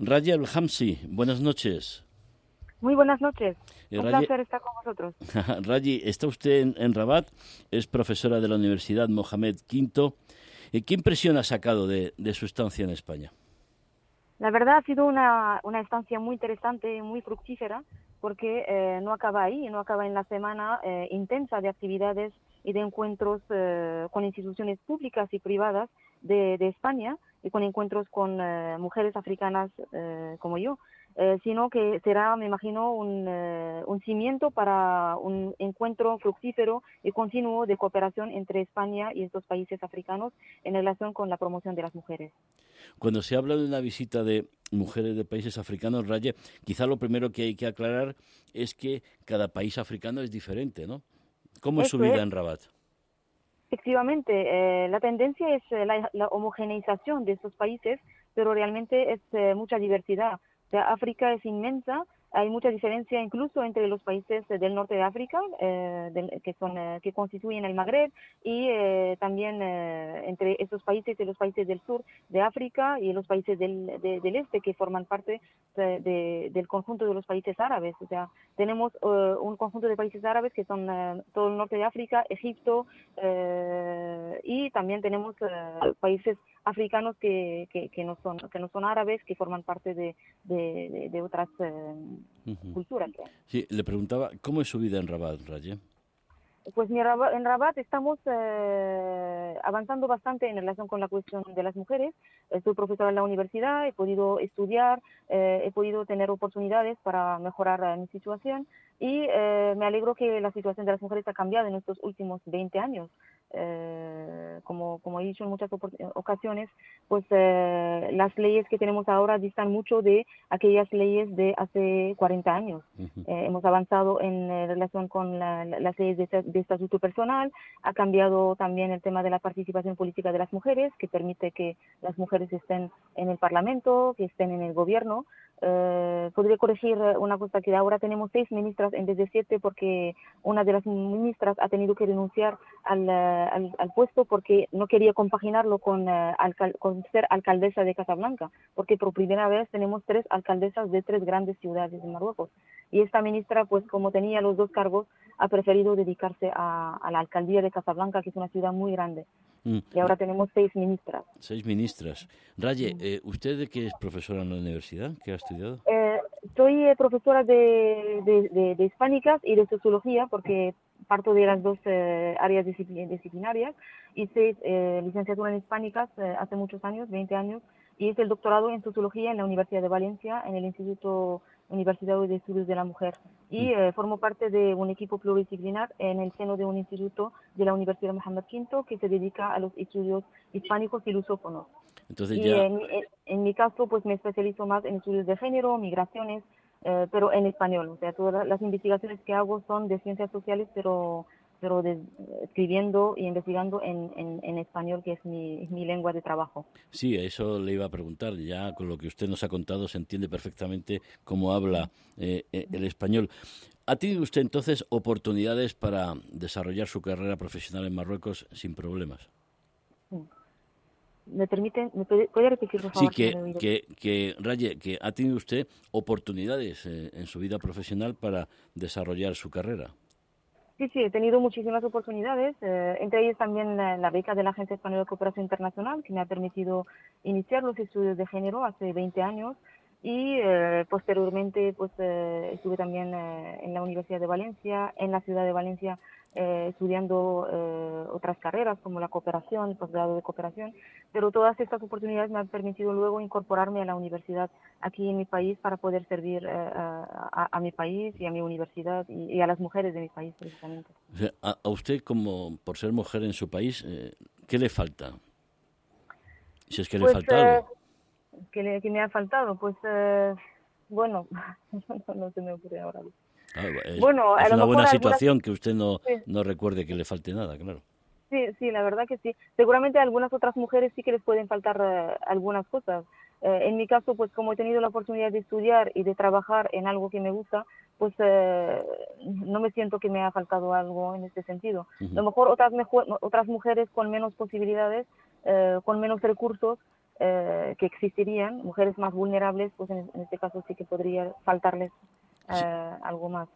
Raya El-Hamsi, buenas noches. Muy buenas noches. Eh, Un placer estar con vosotros. Rayi, está usted en, Rabat, es profesora de la Universidad Mohamed V. Eh, ¿Qué impresión ha sacado de, su estancia en España? La verdad ha sido una, una estancia muy interesante, muy fructífera, porque eh, no acaba ahí, no acaba en la semana intensa de actividades y de encuentros con instituciones públicas y privadas de, de España y con encuentros con mujeres africanas como yo. Eh, sino que será, me imagino, un, eh, un, cimiento para un encuentro fructífero y continuo de cooperación entre España y estos países africanos en relación con la promoción de las mujeres. Cuando se habla de una visita de mujeres de países africanos, Raye, quizá lo primero que hay que aclarar es que cada país africano es diferente, ¿no? ¿Cómo es su vida en Rabat? Efectivamente, eh, la tendencia es la, la, homogeneización de estos países, pero realmente es mucha diversidad. África es inmensa, hay mucha diferencia incluso entre los países del norte de África, eh, que, son, eh, que constituyen el Magreb, y eh, también entre esos países y los países del sur de África y los países del, del este, que forman parte del conjunto de los países árabes. O sea, tenemos un conjunto de países árabes que son todo el norte de África, Egipto, y también tenemos países africanos que, que, no son que no son árabes que forman parte de, de, otras eh, culturas sí le preguntaba cómo es su vida en Rabat Raye pues en Rabat estamos eh, avanzando bastante en relación con la cuestión de las mujeres. Soy profesora en la universidad, he podido estudiar, eh, he podido tener oportunidades para mejorar mi situación y me alegro que la situación de las mujeres ha cambiado en estos últimos 20 años. Eh, como, como he dicho en muchas ocasiones, pues eh, las leyes que tenemos ahora distan mucho de aquellas leyes de hace 40 años. Eh, hemos avanzado en relación con las leyes de, de, estatuto personal, ha cambiado también el tema de la participación política de las mujeres, que permite que las mujeres estén en el Parlamento, que estén en el gobierno. Eh, podría corregir una cosa que ahora tenemos seis ministras en vez de siete porque una de las ministras ha tenido que renunciar al, al, puesto porque no quería compaginarlo con, eh, con ser alcaldesa de Casablanca, porque por primera vez tenemos tres alcaldesas de tres grandes ciudades de Marruecos. Y esta ministra, pues como tenía los dos cargos, ha preferido dedicarse a, la alcaldía de Casablanca, que es una ciudad muy grande. Mm. Y ahora tenemos seis ministras. Seis ministras. Raye, eh, ¿usted de qué es profesora en la universidad? ¿Qué ha estudiado? Eh, soy eh, profesora de, de, hispánicas y de sociología, porque parto de las dos áreas disciplinarias. Hice licenciatura en hispánicas hace muchos años, 20 años, y hice el doctorado en sociología en la Universidad de Valencia, en el Instituto Universidad de Estudios de la Mujer y mm. eh, formo parte de un equipo pluridisciplinar en el seno de un instituto de la Universidad Mohammed V que se dedica a los estudios hispánicos y lusófonos. Entonces y en, mi caso, pues me especializo más en estudios de género, migraciones, eh, pero en español. O sea, todas las investigaciones que hago son de ciencias sociales, pero pero escribiendo y investigando en, en, español, que es mi, mi, lengua de trabajo. Sí, eso le iba a preguntar. Ya con lo que usted nos ha contado se entiende perfectamente cómo habla eh, eh, el español. ¿Ha tenido usted entonces oportunidades para desarrollar su carrera profesional en Marruecos sin problemas? ¿Me permite, me puede, repetir, por favor? Sí, que, que, que, Raye, que ha tenido usted oportunidades eh, en su vida profesional para desarrollar su carrera. Sí, sí, he tenido muchísimas oportunidades, eh, entre ellas también la, beca de la Agencia Española de Cooperación Internacional, que me ha permitido iniciar los estudios de género hace 20 años y eh, posteriormente pues eh, estuve también en la Universidad de Valencia, en la ciudad de Valencia eh, estudiando eh, otras carreras como la cooperación, el posgrado de cooperación, pero todas estas oportunidades me han permitido luego incorporarme a la universidad aquí en mi país para poder servir eh, a, mi país y a mi universidad y, a las mujeres de mi país precisamente. a, usted como por ser mujer en su país, ¿qué le falta? Si es que le pues, falta algo. ¿qué, me ha faltado? Pues bueno, no se me ocurre ahora. Ah, es, bueno, es una buena situación que usted no, no recuerde que le falte nada, claro. Sí, sí, la verdad que sí. Seguramente a algunas otras mujeres sí que les pueden faltar eh, algunas cosas. Eh, en mi caso, pues como he tenido la oportunidad de estudiar y de trabajar en algo que me gusta, pues eh, no me siento que me ha faltado algo en este sentido. A lo mejor otras, otras mujeres con menos posibilidades, con menos recursos, que existirían, mujeres más vulnerables, pues en, este caso sí que podría faltarles algo más.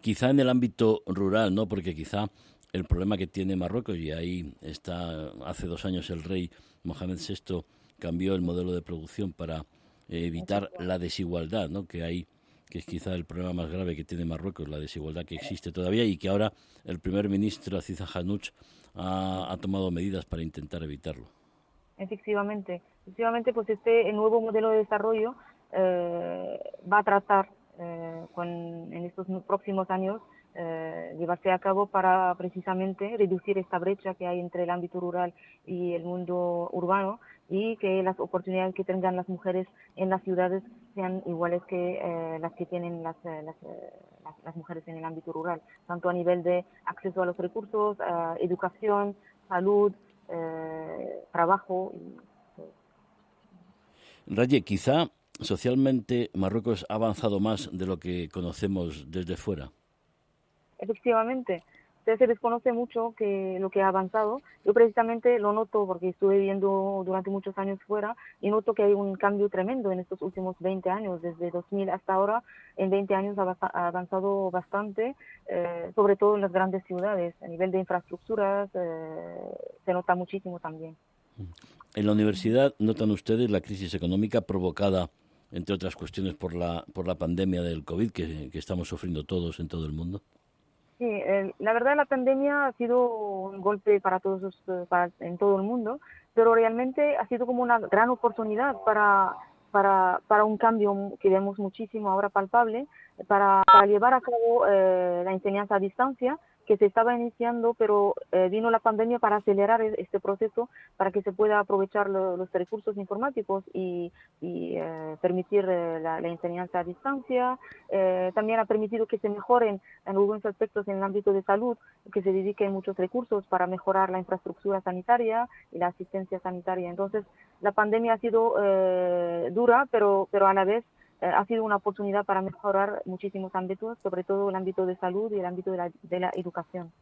quizá en el ámbito rural, ¿no? Porque quizá el problema que tiene Marruecos, y ahí está hace dos años el rey Mohamed VI cambió el modelo de producción para evitar la desigualdad ¿no? que hay, que es quizá el problema más grave que tiene Marruecos, la desigualdad que existe todavía y que ahora el primer ministro Aziza Hanouch ha, tomado medidas para intentar evitarlo. Efectivamente, efectivamente, pues este nuevo modelo de desarrollo eh, va a tratar eh, con, en estos próximos años eh, llevarse a cabo para precisamente reducir esta brecha que hay entre el ámbito rural y el mundo urbano y que las oportunidades que tengan las mujeres en las ciudades sean iguales que eh, las que tienen las, eh, las, las, mujeres en el ámbito rural, tanto a nivel de acceso a los recursos, educación, salud, trabajo. Raye, quizá socialmente Marruecos ha avanzado más de lo que conocemos desde fuera efectivamente, se desconoce mucho que lo que ha avanzado. Yo precisamente lo noto porque estuve viviendo durante muchos años fuera y noto que hay un cambio tremendo en estos últimos 20 años. Desde 2000 hasta ahora, en 20 años ha avanzado bastante, eh, sobre todo en las grandes ciudades. A nivel de infraestructuras eh, se nota muchísimo también. En la universidad notan ustedes la crisis económica provocada, entre otras cuestiones, por la, por la pandemia del COVID que estamos sufriendo todos en todo el mundo. Sí, la verdad la pandemia ha sido un golpe para todos eh, para, en todo el mundo, pero realmente ha sido como una gran oportunidad para, para, para un cambio que vemos muchísimo ahora palpable, para, para llevar a cabo eh, la enseñanza a distancia que se estaba iniciando, pero eh, vino la pandemia para acelerar e-, este proceso, para que se pueda aprovechar los recursos informáticos y, eh, permitir eh, la, enseñanza a distancia. también ha permitido que se mejoren en algunos aspectos en el ámbito de salud, que se dediquen muchos recursos para mejorar la infraestructura sanitaria y la asistencia sanitaria. Entonces, la pandemia ha sido dura, pero, pero a la vez eh, ha sido una oportunidad para mejorar muchísimos ámbitos, sobre todo el ámbito de salud y el ámbito de la, de la educación.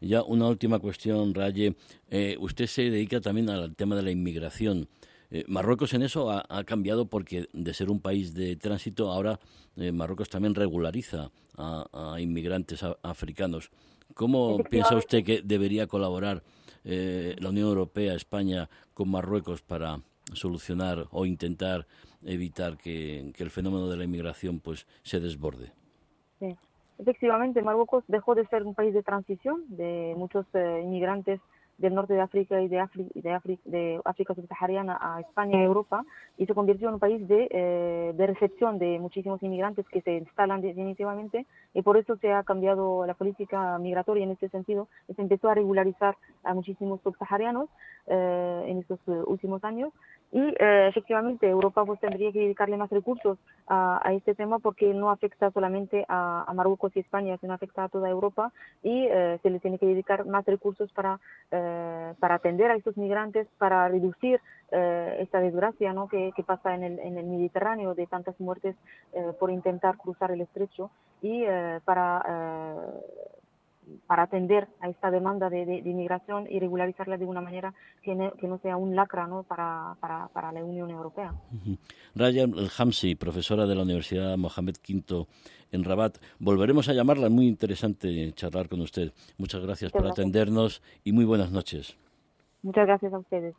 Ya una última cuestión, Raye. Eh, usted se dedica también al tema de la inmigración. Eh, Marruecos en eso ha, cambiado porque de ser un país de tránsito, ahora Marruecos también regulariza a, inmigrantes africanos. ¿Cómo piensa usted que debería colaborar la Unión Europea, España, con Marruecos para solucionar o intentar evitar que, el fenómeno de la inmigración pues se desborde. Sí. Efectivamente, Marruecos dejó de ser un país de transición de muchos eh, inmigrantes del norte de África y de, de, de África subsahariana a España y Europa y se convirtió en un país de, eh, de, recepción de muchísimos inmigrantes que se instalan definitivamente y por eso se ha cambiado la política migratoria en este sentido. Se empezó a regularizar a muchísimos subsaharianos eh, en estos últimos años y eh, efectivamente Europa pues tendría que dedicarle más recursos a, este tema porque no afecta solamente a, Marruecos y España, sino afecta a toda Europa y eh, se le tiene que dedicar más recursos para, eh, para atender a estos migrantes, para reducir esta desgracia ¿no? que, pasa en el, en el Mediterráneo de tantas muertes por intentar cruzar el estrecho y para para atender a esta demanda de, de, inmigración y regularizarla de una manera que, no sea un lacra ¿no? para, para, para la Unión Europea. Raya El-Hamsi, profesora de la Universidad Mohamed V en Rabat. Volveremos a llamarla, muy interesante charlar con usted. Muchas gracias por atendernos y muy buenas noches. Muchas gracias a ustedes.